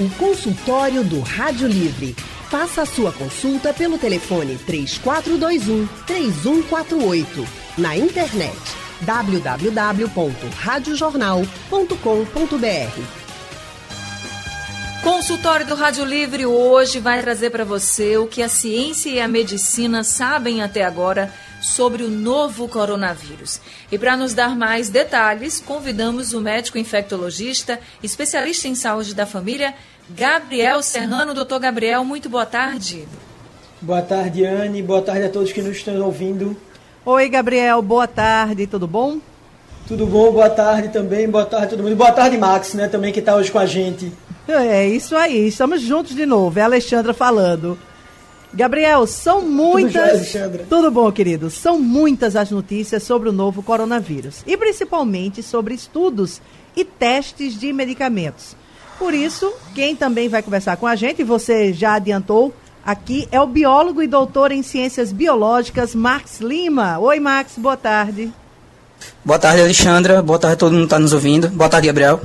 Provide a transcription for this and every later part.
O consultório do Rádio Livre. Faça a sua consulta pelo telefone 3421 3148. Na internet www.radiojornal.com.br. Consultório do Rádio Livre hoje vai trazer para você o que a ciência e a medicina sabem até agora sobre o novo coronavírus. E para nos dar mais detalhes, convidamos o médico infectologista, especialista em saúde da família, Gabriel Serrano. Doutor Gabriel, muito boa tarde. Boa tarde, Anne. Boa tarde a todos que nos estão ouvindo. Oi, Gabriel. Boa tarde. Tudo bom? Tudo bom? Boa tarde também. Boa tarde a todo mundo. Boa tarde, Max, né? Também que está hoje com a gente. É isso aí. Estamos juntos de novo. É a Alexandra falando. Gabriel, são muitas. Tudo, Tudo bom, querido? São muitas as notícias sobre o novo coronavírus e principalmente sobre estudos e testes de medicamentos. Por isso, quem também vai conversar com a gente, você já adiantou aqui, é o biólogo e doutor em ciências biológicas, Max Lima. Oi, Max, boa tarde. Boa tarde, Alexandra. Boa tarde a todo mundo que está nos ouvindo. Boa tarde, Gabriel.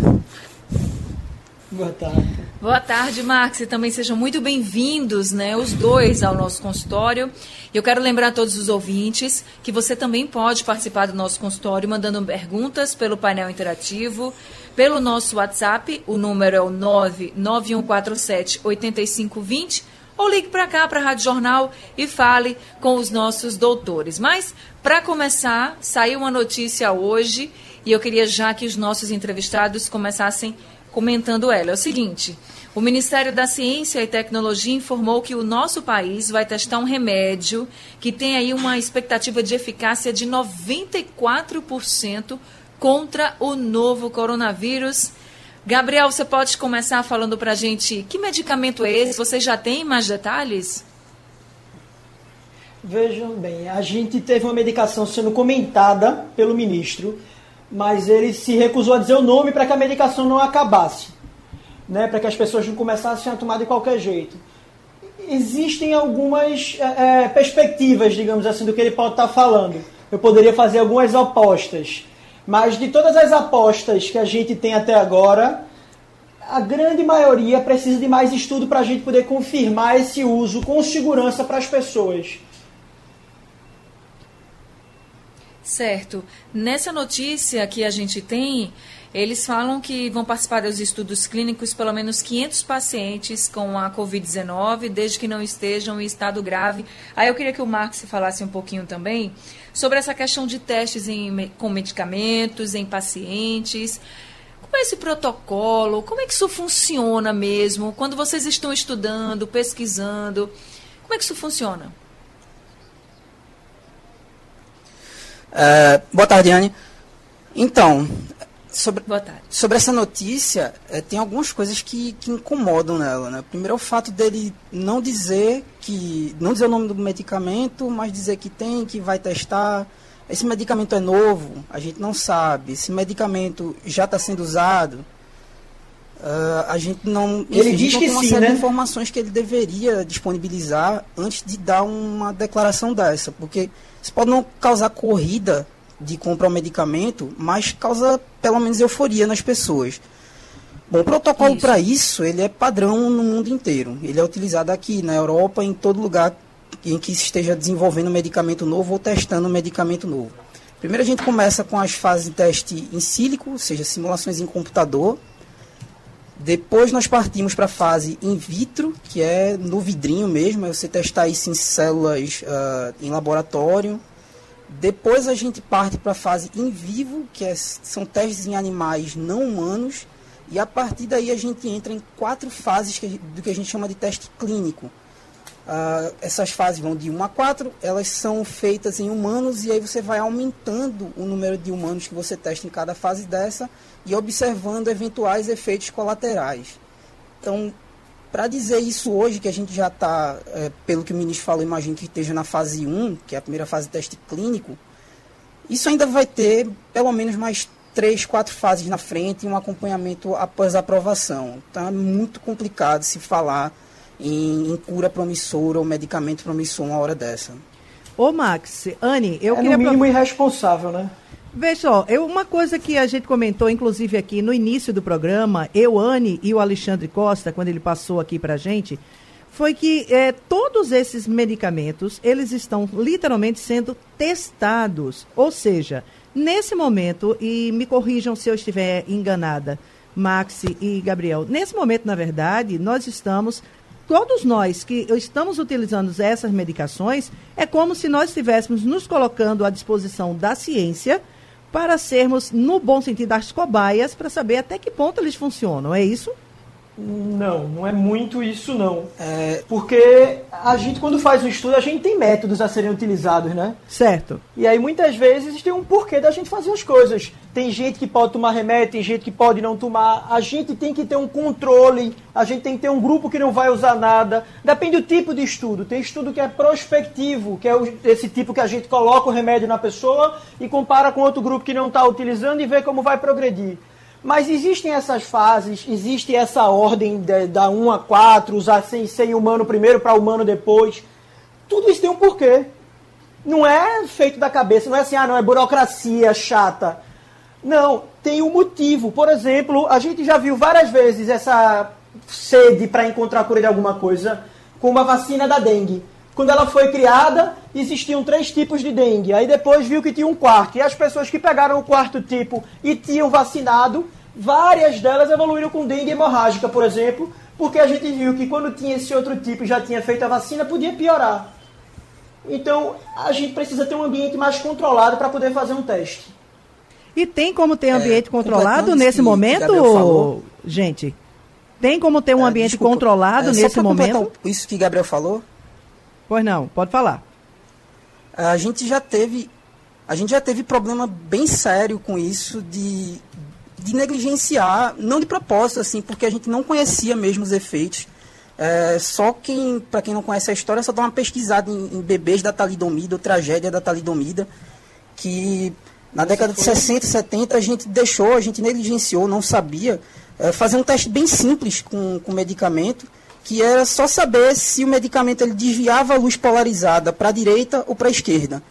Boa tarde. Boa tarde, Max, e também sejam muito bem-vindos, né, os dois ao nosso consultório. Eu quero lembrar a todos os ouvintes que você também pode participar do nosso consultório mandando perguntas pelo painel interativo pelo nosso WhatsApp, o número é o 99147 8520, ou ligue para cá, para a Rádio Jornal, e fale com os nossos doutores. Mas, para começar, saiu uma notícia hoje, e eu queria já que os nossos entrevistados começassem comentando ela. É o seguinte. O Ministério da Ciência e Tecnologia informou que o nosso país vai testar um remédio que tem aí uma expectativa de eficácia de 94% contra o novo coronavírus. Gabriel, você pode começar falando para a gente que medicamento é esse? Você já tem mais detalhes? Vejam bem, a gente teve uma medicação sendo comentada pelo ministro, mas ele se recusou a dizer o nome para que a medicação não acabasse, né, para que as pessoas não começassem a tomar de qualquer jeito. Existem algumas é, é perspectivas, digamos assim, do que ele pode estar falando. Eu poderia fazer algumas apostas. Mas de todas as apostas que a gente tem até agora, a grande maioria precisa de mais estudo para a gente poder confirmar esse uso com segurança para as pessoas. Certo. Nessa notícia que a gente tem, eles falam que vão participar dos estudos clínicos pelo menos 500 pacientes com a Covid-19, desde que não estejam em estado grave. Aí eu queria que o Marcos falasse um pouquinho também sobre essa questão de testes em, com medicamentos em pacientes. Como é esse protocolo? Como é que isso funciona mesmo? Quando vocês estão estudando, pesquisando, como é que isso funciona? É, boa tarde, Anne. Então, sobre, sobre essa notícia, é, tem algumas coisas que, que incomodam nela. Né? Primeiro é o fato dele não dizer que. não dizer o nome do medicamento, mas dizer que tem, que vai testar. Esse medicamento é novo, a gente não sabe. Esse medicamento já está sendo usado. Uh, a gente não. Ele diz que uma sim, série né? de informações que ele deveria disponibilizar antes de dar uma declaração dessa. Porque isso pode não causar corrida de comprar o medicamento, mas causa pelo menos euforia nas pessoas. Bom, o protocolo para isso, ele é padrão no mundo inteiro. Ele é utilizado aqui na Europa, em todo lugar em que se esteja desenvolvendo um medicamento novo ou testando um medicamento novo. Primeiro a gente começa com as fases de teste em sílico, ou seja, simulações em computador. Depois nós partimos para a fase in vitro, que é no vidrinho mesmo, é você testar isso em células uh, em laboratório, depois a gente parte para a fase in vivo, que é, são testes em animais não humanos. E a partir daí a gente entra em quatro fases que, do que a gente chama de teste clínico. Uh, essas fases vão de 1 a 4, elas são feitas em humanos e aí você vai aumentando o número de humanos que você testa em cada fase dessa e observando eventuais efeitos colaterais. Então, para dizer isso hoje, que a gente já está, é, pelo que o ministro falou, imagino que esteja na fase 1, que é a primeira fase de teste clínico, isso ainda vai ter pelo menos mais três, quatro fases na frente e um acompanhamento após a aprovação. Então é muito complicado se falar em, em cura promissora ou medicamento promissor uma hora dessa. Ô Max, Anne, eu é queria... no mínimo irresponsável, né? Veja só, eu, uma coisa que a gente comentou, inclusive aqui no início do programa, eu, Anne e o Alexandre Costa, quando ele passou aqui pra gente, foi que é, todos esses medicamentos, eles estão literalmente sendo testados. Ou seja, nesse momento, e me corrijam se eu estiver enganada, Maxi e Gabriel, nesse momento, na verdade, nós estamos todos nós que estamos utilizando essas medicações, é como se nós estivéssemos nos colocando à disposição da ciência para sermos, no bom sentido, as cobaias para saber até que ponto eles funcionam. É isso? Não, não é muito isso não. É, porque a gente quando faz um estudo, a gente tem métodos a serem utilizados, né? Certo. E aí muitas vezes tem um porquê da gente fazer as coisas. Tem gente que pode tomar remédio, tem gente que pode não tomar. A gente tem que ter um controle, a gente tem que ter um grupo que não vai usar nada. Depende do tipo de estudo. Tem estudo que é prospectivo, que é esse tipo que a gente coloca o remédio na pessoa e compara com outro grupo que não está utilizando e vê como vai progredir. Mas existem essas fases, existe essa ordem de, da 1 a 4, usar sem, sem humano primeiro para humano depois. Tudo isso tem um porquê. Não é feito da cabeça, não é assim, ah, não, é burocracia chata. Não, tem um motivo. Por exemplo, a gente já viu várias vezes essa sede para encontrar a cura de alguma coisa com uma vacina da dengue. Quando ela foi criada, existiam três tipos de dengue. Aí depois viu que tinha um quarto. E as pessoas que pegaram o quarto tipo e tinham vacinado, várias delas evoluíram com dengue hemorrágica, por exemplo, porque a gente viu que quando tinha esse outro tipo e já tinha feito a vacina, podia piorar. Então, a gente precisa ter um ambiente mais controlado para poder fazer um teste. E tem como ter é, ambiente é, controlado nesse momento, gente? Tem como ter um é, ambiente desculpa, controlado é, nesse momento? Isso que Gabriel falou, Pois não, pode falar. A gente já teve a gente já teve problema bem sério com isso de, de negligenciar, não de propósito, assim, porque a gente não conhecia mesmo os efeitos. É, só quem, para quem não conhece a história, só dá uma pesquisada em, em bebês da talidomida, ou tragédia da talidomida, que na década de 60 e 70 a gente deixou, a gente negligenciou, não sabia, é, fazer um teste bem simples com, com medicamento, que era só saber se o medicamento ele desviava a luz polarizada para a direita ou para a esquerda.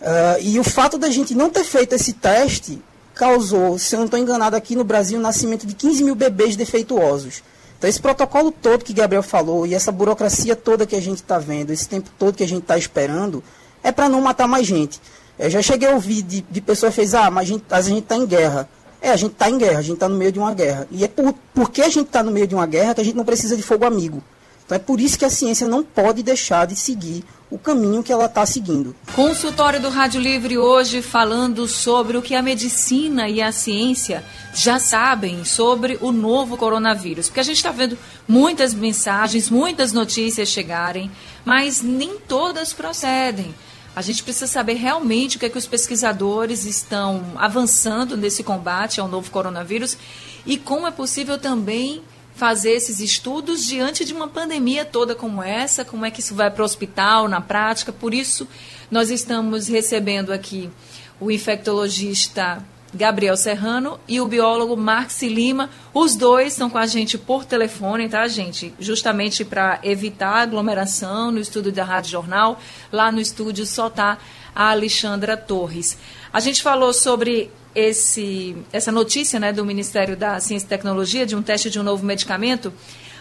Uh, e o fato da gente não ter feito esse teste causou, se eu não estou enganado, aqui no Brasil, o nascimento de 15 mil bebês defeituosos. Então, esse protocolo todo que Gabriel falou e essa burocracia toda que a gente está vendo, esse tempo todo que a gente está esperando, é para não matar mais gente. Eu já cheguei a ouvir de, de pessoas que fez, ah, mas a gente está em guerra. É, a gente está em guerra, a gente está no meio de uma guerra. E é por, porque a gente está no meio de uma guerra que a gente não precisa de fogo amigo. Então é por isso que a ciência não pode deixar de seguir o caminho que ela está seguindo. Consultório do Rádio Livre hoje falando sobre o que a medicina e a ciência já sabem sobre o novo coronavírus. Porque a gente está vendo muitas mensagens, muitas notícias chegarem, mas nem todas procedem. A gente precisa saber realmente o que é que os pesquisadores estão avançando nesse combate ao novo coronavírus e como é possível também fazer esses estudos diante de uma pandemia toda como essa, como é que isso vai para o hospital na prática. Por isso, nós estamos recebendo aqui o infectologista Gabriel Serrano e o biólogo Marx Lima. Os dois estão com a gente por telefone, tá, gente? Justamente para evitar aglomeração no estúdio da Rádio Jornal. Lá no estúdio só está a Alexandra Torres. A gente falou sobre esse, essa notícia né, do Ministério da Ciência e Tecnologia de um teste de um novo medicamento,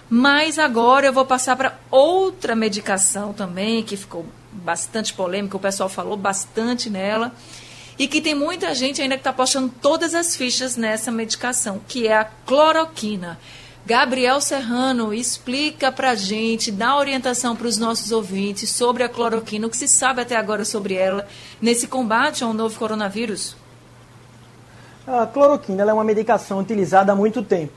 mas agora eu vou passar para outra medicação também, que ficou bastante polêmica, o pessoal falou bastante nela e que tem muita gente ainda que está postando todas as fichas nessa medicação, que é a cloroquina. Gabriel Serrano, explica para a gente, dá orientação para os nossos ouvintes sobre a cloroquina, o que se sabe até agora sobre ela nesse combate ao novo coronavírus. A cloroquina é uma medicação utilizada há muito tempo.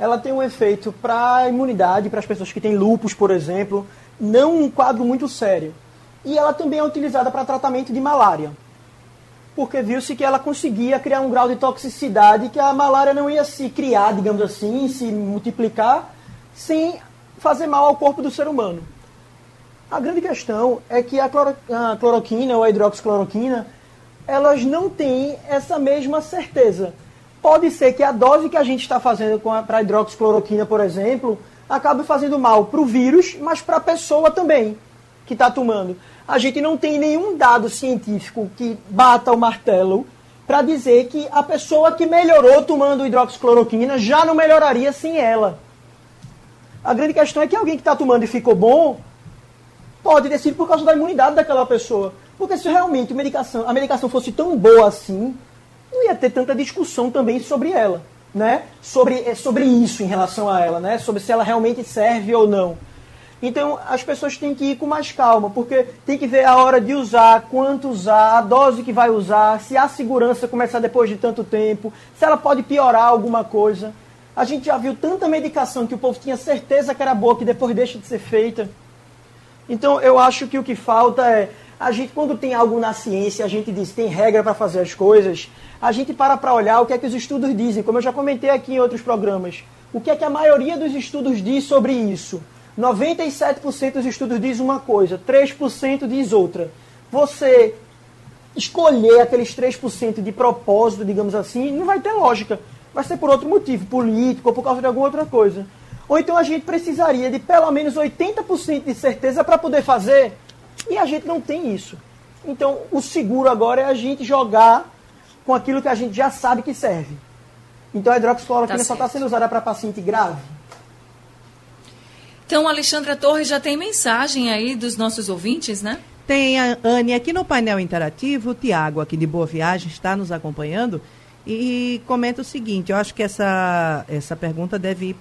Ela tem um efeito para a imunidade, para as pessoas que têm lupus, por exemplo, não um quadro muito sério. E ela também é utilizada para tratamento de malária porque viu-se que ela conseguia criar um grau de toxicidade que a malária não ia se criar, digamos assim, se multiplicar, sem fazer mal ao corpo do ser humano. A grande questão é que a, cloro, a cloroquina ou a hidroxicloroquina, elas não têm essa mesma certeza. Pode ser que a dose que a gente está fazendo para a hidroxicloroquina, por exemplo, acabe fazendo mal para o vírus, mas para a pessoa também que está tomando. A gente não tem nenhum dado científico que bata o martelo para dizer que a pessoa que melhorou tomando hidroxicloroquina já não melhoraria sem ela. A grande questão é que alguém que está tomando e ficou bom pode ter sido por causa da imunidade daquela pessoa. Porque se realmente a medicação, a medicação fosse tão boa assim, não ia ter tanta discussão também sobre ela, né? Sobre, é, sobre isso em relação a ela, né? Sobre se ela realmente serve ou não. Então as pessoas têm que ir com mais calma, porque tem que ver a hora de usar, quanto usar, a dose que vai usar, se a segurança começar depois de tanto tempo, se ela pode piorar alguma coisa. A gente já viu tanta medicação que o povo tinha certeza que era boa, que depois deixa de ser feita. Então eu acho que o que falta é a gente quando tem algo na ciência, a gente diz tem regra para fazer as coisas, a gente para para olhar o que é que os estudos dizem, como eu já comentei aqui em outros programas. O que é que a maioria dos estudos diz sobre isso? 97% dos estudos diz uma coisa, 3% diz outra. Você escolher aqueles 3% de propósito, digamos assim, não vai ter lógica. Vai ser por outro motivo, político ou por causa de alguma outra coisa. Ou então a gente precisaria de pelo menos 80% de certeza para poder fazer, e a gente não tem isso. Então o seguro agora é a gente jogar com aquilo que a gente já sabe que serve. Então a hidroxicloroquina tá só está sendo usada para paciente grave. Então, Alexandra Torres já tem mensagem aí dos nossos ouvintes, né? Tem a Anne aqui no painel interativo, o Tiago aqui de Boa Viagem está nos acompanhando e comenta o seguinte, eu acho que essa, essa pergunta deve ir,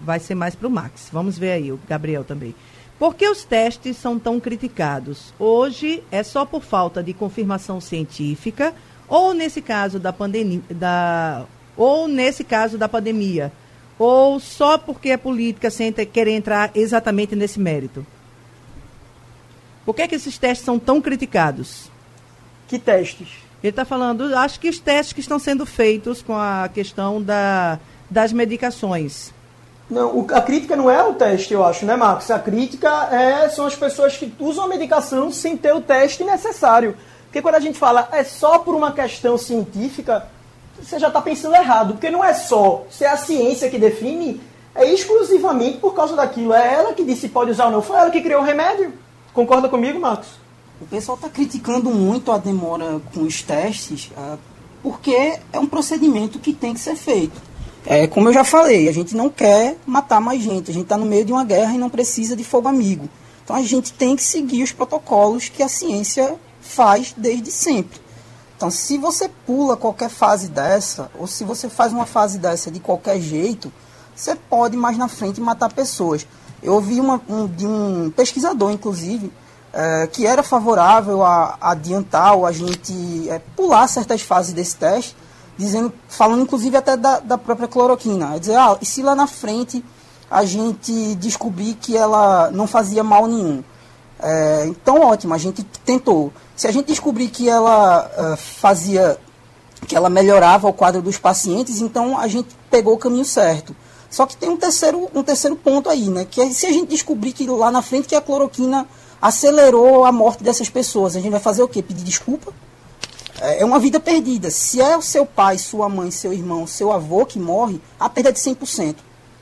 vai ser mais para o Max. Vamos ver aí, o Gabriel também. Por que os testes são tão criticados? Hoje é só por falta de confirmação científica ou nesse caso da pandemia, da, ou nesse caso da pandemia, ou só porque é política sem querer entrar exatamente nesse mérito? Por que, é que esses testes são tão criticados? Que testes? Ele está falando, acho que os testes que estão sendo feitos com a questão da, das medicações. Não, a crítica não é o teste, eu acho, né, Marcos? A crítica é, são as pessoas que usam a medicação sem ter o teste necessário. Porque quando a gente fala é só por uma questão científica, você já está pensando errado, porque não é só, se é a ciência que define, é exclusivamente por causa daquilo. É ela que disse se pode usar ou não. Foi ela que criou o remédio. Concorda comigo, Marcos? O pessoal está criticando muito a demora com os testes, ah, porque é um procedimento que tem que ser feito. É, como eu já falei, a gente não quer matar mais gente. A gente está no meio de uma guerra e não precisa de fogo amigo. Então a gente tem que seguir os protocolos que a ciência faz desde sempre. Então, se você pula qualquer fase dessa, ou se você faz uma fase dessa de qualquer jeito, você pode mais na frente matar pessoas. Eu ouvi uma, um, de um pesquisador, inclusive, é, que era favorável a, a adiantar ou a gente é, pular certas fases desse teste, dizendo, falando inclusive até da, da própria cloroquina. É dizer, ah, e se lá na frente a gente descobrir que ela não fazia mal nenhum? É, então, ótimo, a gente tentou. Se a gente descobrir que ela uh, fazia, que ela melhorava o quadro dos pacientes, então a gente pegou o caminho certo. Só que tem um terceiro, um terceiro ponto aí, né? Que é se a gente descobrir que lá na frente que a cloroquina acelerou a morte dessas pessoas, a gente vai fazer o quê? Pedir desculpa? É, é uma vida perdida. Se é o seu pai, sua mãe, seu irmão, seu avô que morre, a perda é de 100%.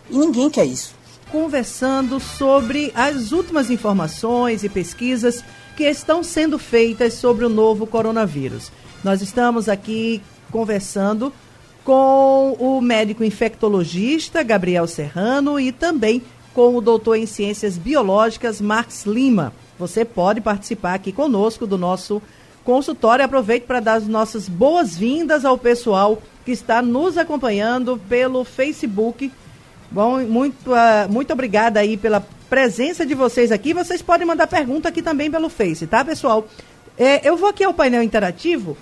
E ninguém quer isso. Conversando sobre as últimas informações e pesquisas que estão sendo feitas sobre o novo coronavírus. Nós estamos aqui conversando com o médico infectologista Gabriel Serrano e também com o doutor em ciências biológicas Marx Lima. Você pode participar aqui conosco do nosso consultório. Aproveite para dar as nossas boas-vindas ao pessoal que está nos acompanhando pelo Facebook. Bom, muito, uh, muito obrigada aí pela presença de vocês aqui. Vocês podem mandar pergunta aqui também pelo Face, tá, pessoal? É, eu vou aqui ao painel interativo.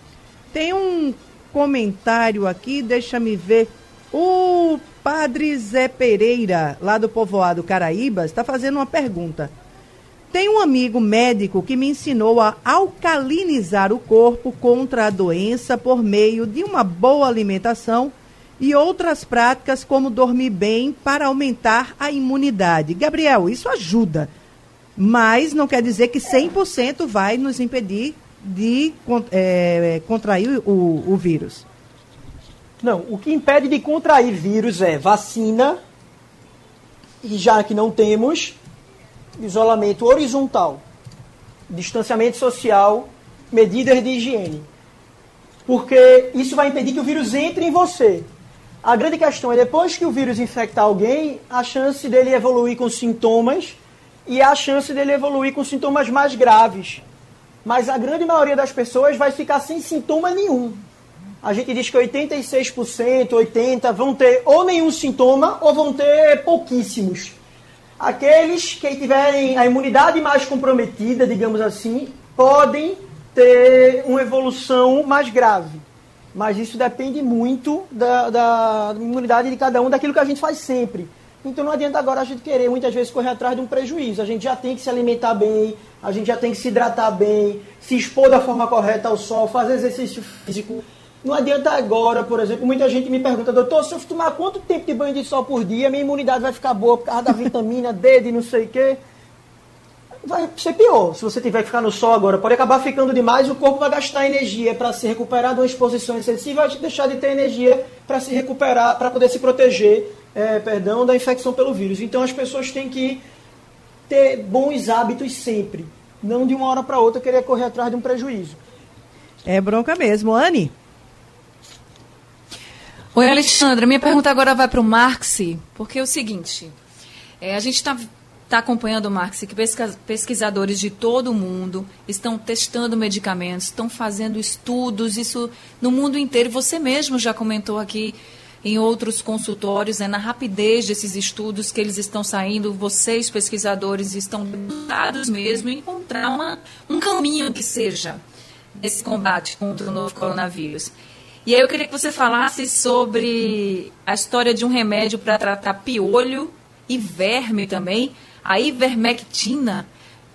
Tem um comentário aqui, deixa-me ver. O Padre Zé Pereira, lá do povoado Caraíbas, está fazendo uma pergunta. Tem um amigo médico que me ensinou a alcalinizar o corpo contra a doença por meio de uma boa alimentação e outras práticas como dormir bem para aumentar a imunidade. Gabriel, isso ajuda, mas não quer dizer que 100% vai nos impedir de é, contrair o, o vírus. Não, o que impede de contrair vírus é vacina, e já que não temos, isolamento horizontal. distanciamento social, medidas de higiene. Porque isso vai impedir que o vírus entre em você. A grande questão é depois que o vírus infectar alguém, a chance dele evoluir com sintomas e a chance dele evoluir com sintomas mais graves. Mas a grande maioria das pessoas vai ficar sem sintoma nenhum. A gente diz que 86%, 80% vão ter ou nenhum sintoma ou vão ter pouquíssimos. Aqueles que tiverem a imunidade mais comprometida, digamos assim, podem ter uma evolução mais grave. Mas isso depende muito da, da, imunidade de cada um, daquilo que a gente faz sempre. Então não adianta agora a gente querer muitas vezes correr atrás de um prejuízo. A gente já tem que se alimentar bem, a gente já tem que se hidratar bem, se expor da forma correta ao sol, fazer exercício físico. Não adianta agora, por exemplo, muita gente me pergunta, doutor, se eu tomar quanto tempo de banho de sol por dia, minha imunidade vai ficar boa por causa da vitamina D, de não sei o quê. Vai ser pior. Se você tiver que ficar no sol agora, pode acabar ficando demais, o corpo vai gastar energia para se recuperar de uma exposição excessiva, vai deixar de ter energia para se recuperar, para poder se proteger, é, perdão, da infecção pelo vírus. Então as pessoas têm que ter bons hábitos sempre, não de uma hora para outra querer correr atrás de um prejuízo. É bronca mesmo, Anne. Oi, Alexandra. Minha pergunta agora vai para o Marx, porque é o seguinte: é, a gente está tá acompanhando Marx, que pesquisadores de todo o mundo estão testando medicamentos, estão fazendo estudos, isso no mundo inteiro. Você mesmo já comentou aqui em outros consultórios, né, na rapidez desses estudos que eles estão saindo, vocês, pesquisadores, estão dados mesmo em encontrar uma, um caminho que seja nesse combate contra o novo coronavírus. E aí eu queria que você falasse sobre a história de um remédio para tratar piolho e verme também, a ivermectina,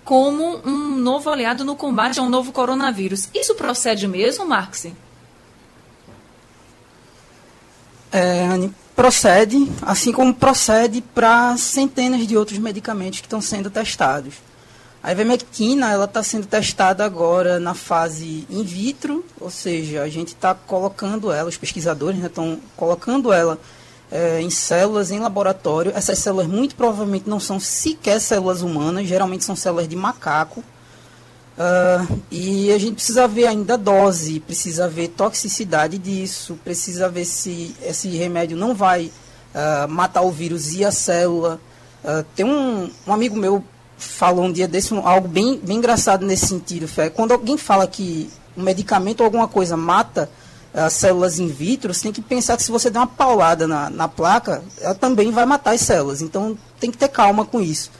como um novo aliado no combate ao novo coronavírus. Isso procede mesmo, Marx? É, Anne, procede, assim como procede para centenas de outros medicamentos que estão sendo testados. A ivermectina ela está sendo testada agora na fase in vitro, ou seja, a gente está colocando ela, os pesquisadores estão né, colocando ela é, em células em laboratório. Essas células muito provavelmente não são sequer células humanas, geralmente são células de macaco. Uh, e a gente precisa ver ainda a dose, precisa ver toxicidade disso, precisa ver se esse remédio não vai uh, matar o vírus e a célula. Uh, tem um, um amigo meu falou um dia desse algo bem, bem engraçado nesse sentido, Fé. Quando alguém fala que um medicamento ou alguma coisa mata as células in vitro, você tem que pensar que se você der uma paulada na, na placa, ela também vai matar as células. Então tem que ter calma com isso.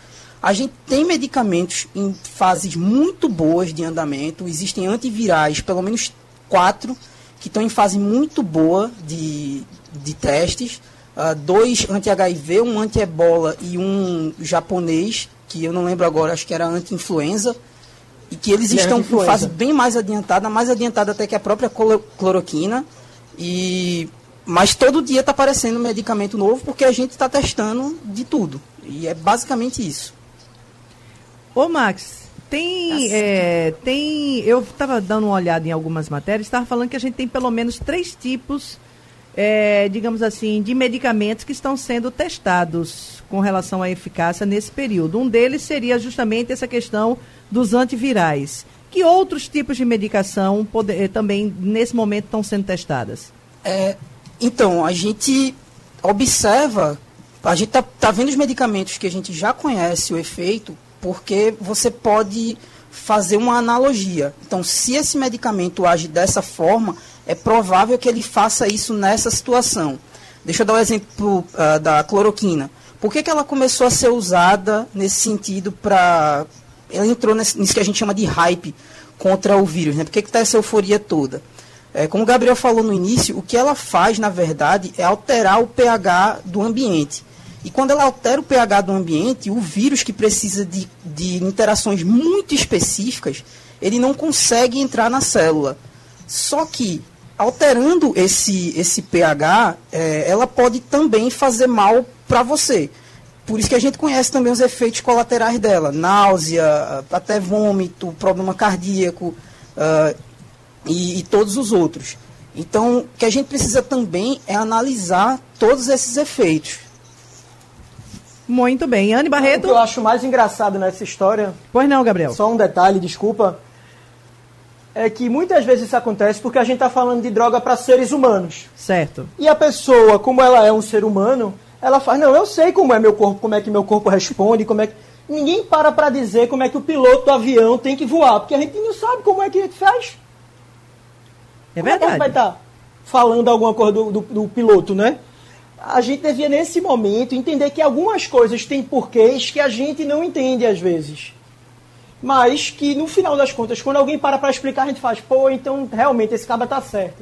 A gente tem medicamentos em fases muito boas de andamento, existem antivirais, pelo menos quatro, que estão em fase muito boa de, de testes. Uh, dois anti-HIV, um anti-ebola e um japonês, que eu não lembro agora, acho que era anti-influenza, e que eles e estão em fase bem mais adiantada, mais adiantada até que a própria cloroquina. E mas todo dia está aparecendo medicamento novo porque a gente está testando de tudo. E é basicamente isso. Ô Max, tem, tá é, tem. Eu estava dando uma olhada em algumas matérias, estava falando que a gente tem pelo menos três tipos é, digamos assim, de medicamentos que estão sendo testados com relação à eficácia nesse período. Um deles seria justamente essa questão dos antivirais. Que outros tipos de medicação eh, também, nesse momento, estão sendo testadas? É, então, a gente observa, a gente está tá vendo os medicamentos que a gente já conhece o efeito, porque você pode fazer uma analogia. Então, se esse medicamento age dessa forma, é provável que ele faça isso nessa situação. Deixa eu dar o um exemplo uh, da cloroquina. Por que, que ela começou a ser usada nesse sentido para. Ela entrou nesse, nisso que a gente chama de hype contra o vírus, né? Por que está essa euforia toda? É, como o Gabriel falou no início, o que ela faz, na verdade, é alterar o pH do ambiente. E quando ela altera o pH do ambiente, o vírus que precisa de, de interações muito específicas, ele não consegue entrar na célula. Só que alterando esse, esse pH, é, ela pode também fazer mal para você. Por isso que a gente conhece também os efeitos colaterais dela, náusea, até vômito, problema cardíaco uh, e, e todos os outros. Então, o que a gente precisa também é analisar todos esses efeitos. Muito bem. Anne Barreto? O que eu acho mais engraçado nessa história... Pois não, Gabriel. Só um detalhe, desculpa. É que muitas vezes isso acontece porque a gente está falando de droga para seres humanos. Certo. E a pessoa, como ela é um ser humano, ela faz, não, eu sei como é meu corpo, como é que meu corpo responde, como é que... Ninguém para para dizer como é que o piloto do avião tem que voar, porque a gente não sabe como é que ele faz. É verdade. Como é que vai estar tá falando alguma coisa do, do, do piloto, né? a gente devia, nesse momento, entender que algumas coisas têm porquês que a gente não entende às vezes. Mas que, no final das contas, quando alguém para para explicar, a gente faz, pô, então realmente esse cara está certo.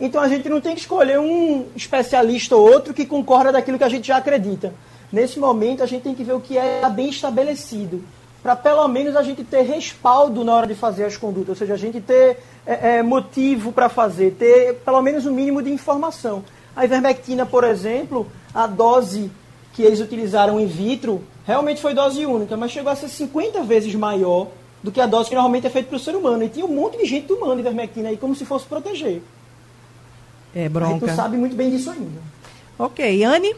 Então a gente não tem que escolher um especialista ou outro que concorda daquilo que a gente já acredita. Nesse momento, a gente tem que ver o que é bem estabelecido, para pelo menos a gente ter respaldo na hora de fazer as condutas, ou seja, a gente ter é, é, motivo para fazer, ter pelo menos um mínimo de informação. A ivermectina, por exemplo, a dose que eles utilizaram in vitro realmente foi dose única, mas chegou a ser 50 vezes maior do que a dose que normalmente é feita para o ser humano. E tinha um monte de gente tomando ivermectina aí como se fosse proteger. É bronca. A gente não sabe muito bem disso ainda. Ok, Anne?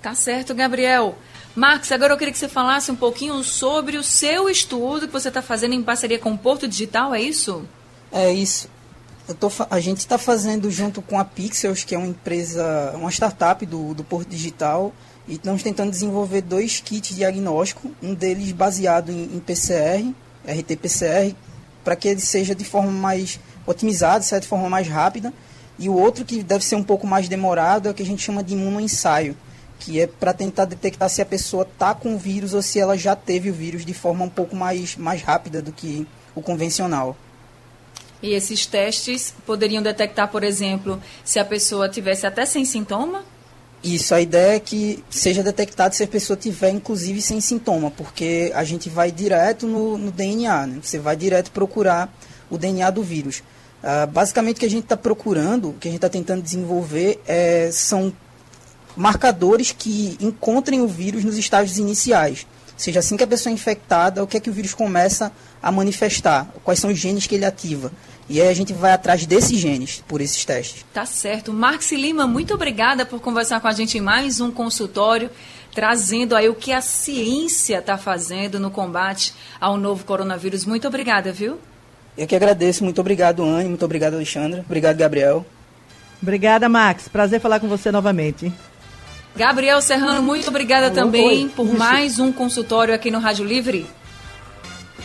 Tá certo, Gabriel. Marcos, agora eu queria que você falasse um pouquinho sobre o seu estudo que você está fazendo em parceria com o Porto Digital, é isso? É isso. Tô, a gente está fazendo junto com a Pixels, que é uma empresa, uma startup do, do Porto Digital, e estamos tentando desenvolver dois kits de diagnóstico, um deles baseado em, em PCR, RT-PCR, para que ele seja de forma mais otimizada, de forma mais rápida, e o outro que deve ser um pouco mais demorado é o que a gente chama de imunoensaio, que é para tentar detectar se a pessoa está com o vírus ou se ela já teve o vírus de forma um pouco mais, mais rápida do que o convencional. E esses testes poderiam detectar, por exemplo, se a pessoa tivesse até sem sintoma? Isso, a ideia é que seja detectado se a pessoa tiver, inclusive, sem sintoma, porque a gente vai direto no, no DNA, né? você vai direto procurar o DNA do vírus. Uh, basicamente, o que a gente está procurando, o que a gente está tentando desenvolver, é, são marcadores que encontrem o vírus nos estágios iniciais. Ou seja, assim que a pessoa é infectada, o que é que o vírus começa a manifestar? Quais são os genes que ele ativa? E aí a gente vai atrás desses genes por esses testes. Tá certo. Marx Lima, muito obrigada por conversar com a gente em mais um consultório, trazendo aí o que a ciência está fazendo no combate ao novo coronavírus. Muito obrigada, viu? Eu que agradeço. Muito obrigado, Anne. Muito obrigado, Alexandra. Obrigado, Gabriel. Obrigada, Max. Prazer falar com você novamente. Gabriel Serrano, muito obrigada também por mais um consultório aqui no Rádio Livre.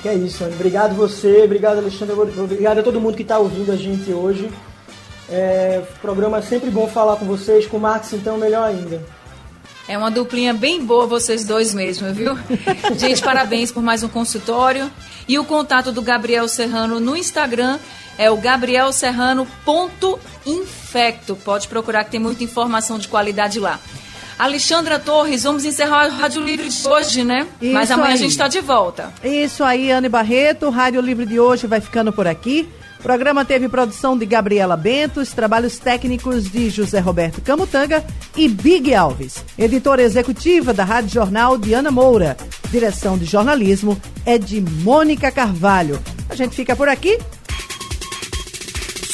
Que é isso, Anny. Obrigado você, obrigado Alexandre, obrigado a todo mundo que está ouvindo a gente hoje. É, programa é sempre bom falar com vocês, com o Marcos então melhor ainda. É uma duplinha bem boa vocês dois mesmo, viu? gente, parabéns por mais um consultório. E o contato do Gabriel Serrano no Instagram é o gabrielserrano.infecto. Pode procurar que tem muita informação de qualidade lá. Alexandra Torres, vamos encerrar o Rádio Livre de hoje, né? Isso Mas amanhã aí. a gente está de volta. Isso aí, Anne Barreto. O Rádio Livre de hoje vai ficando por aqui. O programa teve produção de Gabriela Bentos, trabalhos técnicos de José Roberto Camutanga e Big Alves. Editora executiva da Rádio Jornal, Diana Moura. Direção de jornalismo é de Mônica Carvalho. A gente fica por aqui.